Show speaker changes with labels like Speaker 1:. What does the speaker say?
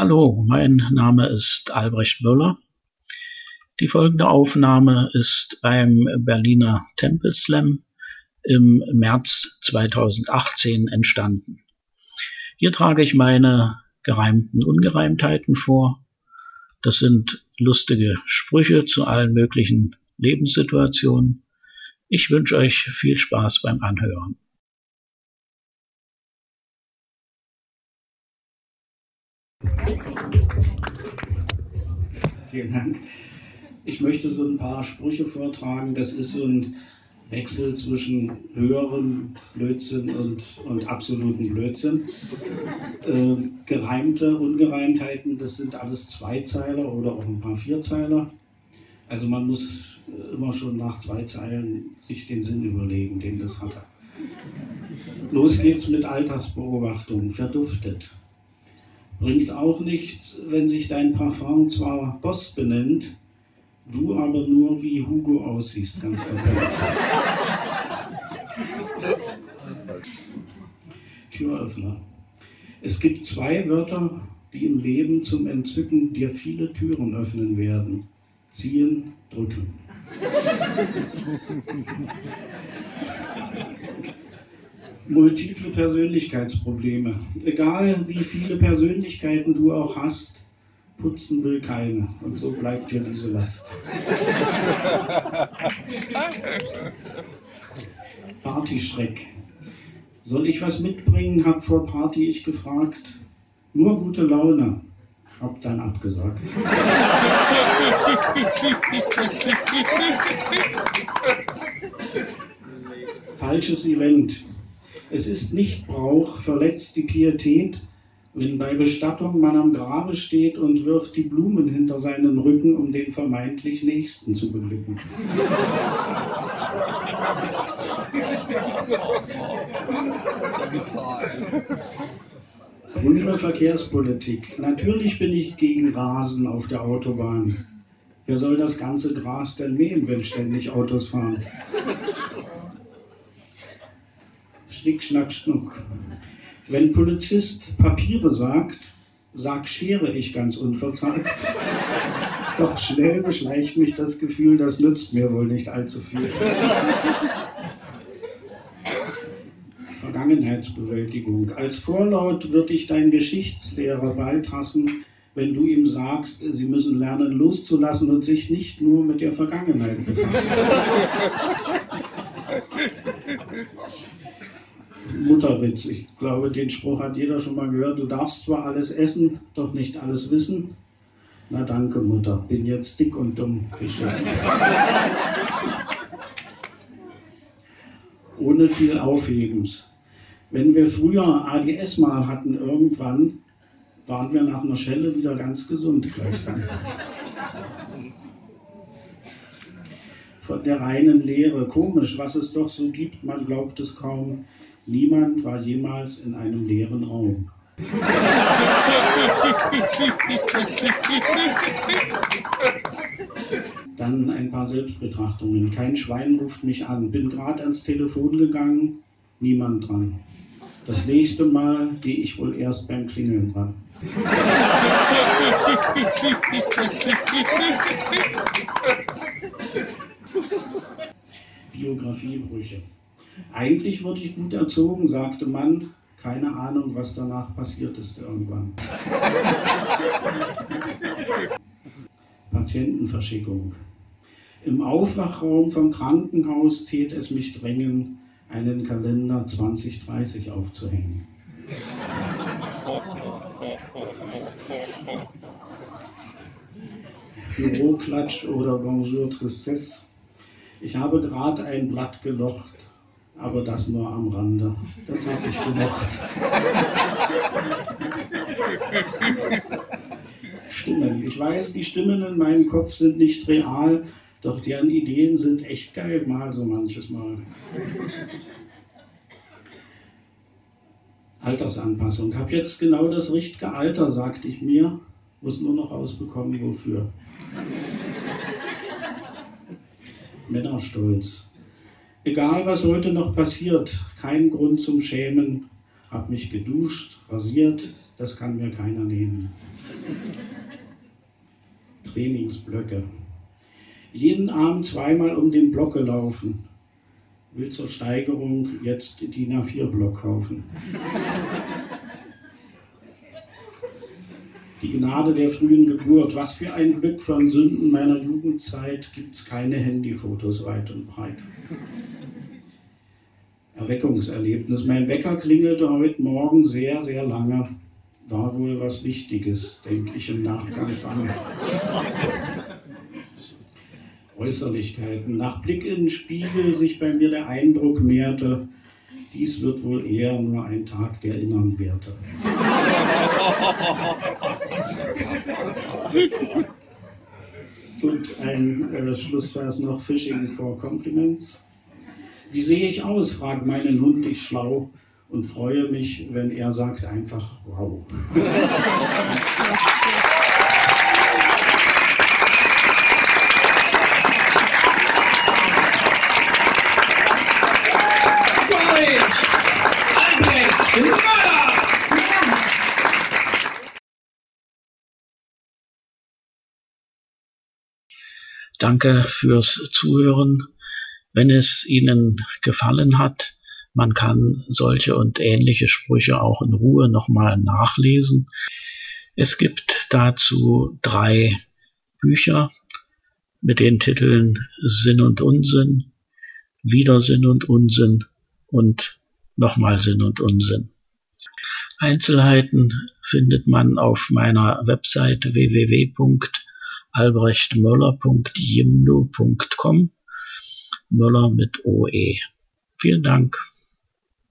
Speaker 1: Hallo, mein Name ist Albrecht Müller. Die folgende Aufnahme ist beim Berliner Temple Slam im März 2018 entstanden. Hier trage ich meine gereimten Ungereimtheiten vor. Das sind lustige Sprüche zu allen möglichen Lebenssituationen. Ich wünsche euch viel Spaß beim Anhören.
Speaker 2: Vielen Dank. Ich möchte so ein paar Sprüche vortragen. Das ist so ein Wechsel zwischen höherem Blödsinn und, und absoluten Blödsinn. Äh, gereimte Ungereimtheiten, das sind alles Zweizeiler oder auch ein paar Vierzeiler. Also man muss immer schon nach zwei Zeilen sich den Sinn überlegen, den das hatte. Los geht's mit Alltagsbeobachtung. Verduftet. Bringt auch nichts, wenn sich dein Parfum zwar Boss benennt, du aber nur wie Hugo aussiehst, ganz verdammt. Türöffner. Es gibt zwei Wörter, die im Leben zum Entzücken dir viele Türen öffnen werden. Ziehen, drücken. multiple Persönlichkeitsprobleme. Egal wie viele Persönlichkeiten du auch hast, putzen will keine. Und so bleibt dir diese Last. Partyschreck. Soll ich was mitbringen? Hab vor Party ich gefragt. Nur gute Laune. Hab dann abgesagt. Falsches Event. Es ist nicht Brauch, verletzt die Pietät, wenn bei Bestattung man am Grabe steht und wirft die Blumen hinter seinen Rücken, um den vermeintlich Nächsten zu beglücken. Grüne Verkehrspolitik. Natürlich bin ich gegen Rasen auf der Autobahn. Wer soll das ganze Gras denn mähen, wenn ständig Autos fahren? Schnick, Schnack, Schnuck. Wenn Polizist Papiere sagt, sag Schere ich ganz unverzagt. Doch schnell beschleicht mich das Gefühl, das nützt mir wohl nicht allzu viel. Vergangenheitsbewältigung. Als Vorlaut wird dich dein Geschichtslehrer bald hassen, wenn du ihm sagst, sie müssen lernen loszulassen und sich nicht nur mit der Vergangenheit befassen. Mutterwitz. Ich glaube, den Spruch hat jeder schon mal gehört. Du darfst zwar alles essen, doch nicht alles wissen. Na danke, Mutter. Bin jetzt dick und dumm geschissen. Ohne viel Aufhebens. Wenn wir früher ADS mal hatten irgendwann, waren wir nach einer Schelle wieder ganz gesund gleich dann. Von der reinen Lehre. Komisch, was es doch so gibt, man glaubt es kaum. Niemand war jemals in einem leeren Raum. Dann ein paar Selbstbetrachtungen. Kein Schwein ruft mich an. Bin gerade ans Telefon gegangen, niemand dran. Das nächste Mal gehe ich wohl erst beim Klingeln dran. Biografiebrüche. Eigentlich wurde ich gut erzogen, sagte man. Keine Ahnung, was danach passiert ist irgendwann. Patientenverschickung. Im Aufwachraum vom Krankenhaus tät es mich drängen, einen Kalender 2030 aufzuhängen. Büroklatsch oder Bonjour Tristesse. Ich habe gerade ein Blatt gelocht, aber das nur am Rande. Das habe ich gemacht. Stimmen. Ich weiß, die Stimmen in meinem Kopf sind nicht real, doch deren Ideen sind echt geil, mal so manches Mal. Altersanpassung. Hab jetzt genau das richtige Alter, sagte ich mir, muss nur noch rausbekommen, wofür. Männerstolz. Egal, was heute noch passiert, kein Grund zum Schämen. habe mich geduscht, rasiert, das kann mir keiner nehmen. Trainingsblöcke. Jeden Abend zweimal um den Block gelaufen. Will zur Steigerung jetzt DIN A4-Block kaufen. Die Gnade der frühen Geburt. Was für ein Glück von Sünden meiner Jugendzeit gibt es keine Handyfotos weit und breit. Erweckungserlebnis. Mein Wecker klingelte heute Morgen sehr, sehr lange. War wohl was Wichtiges, denke ich im Nachgang an. Äußerlichkeiten. Nach Blick in den Spiegel sich bei mir der Eindruck mehrte, dies wird wohl eher nur ein Tag der inneren Werte. Und ein äh, Schlussvers noch, Fishing for Compliments. Wie sehe ich aus? fragt meinen Hund dich schlau und freue mich, wenn er sagt einfach wow.
Speaker 1: Danke fürs Zuhören. Wenn es Ihnen gefallen hat, man kann solche und ähnliche Sprüche auch in Ruhe nochmal nachlesen. Es gibt dazu drei Bücher mit den Titeln Sinn und Unsinn, Widersinn und Unsinn und nochmal Sinn und Unsinn. Einzelheiten findet man auf meiner Website www.albrechtmöller.jimdo.com Möller mit OE. Vielen Dank.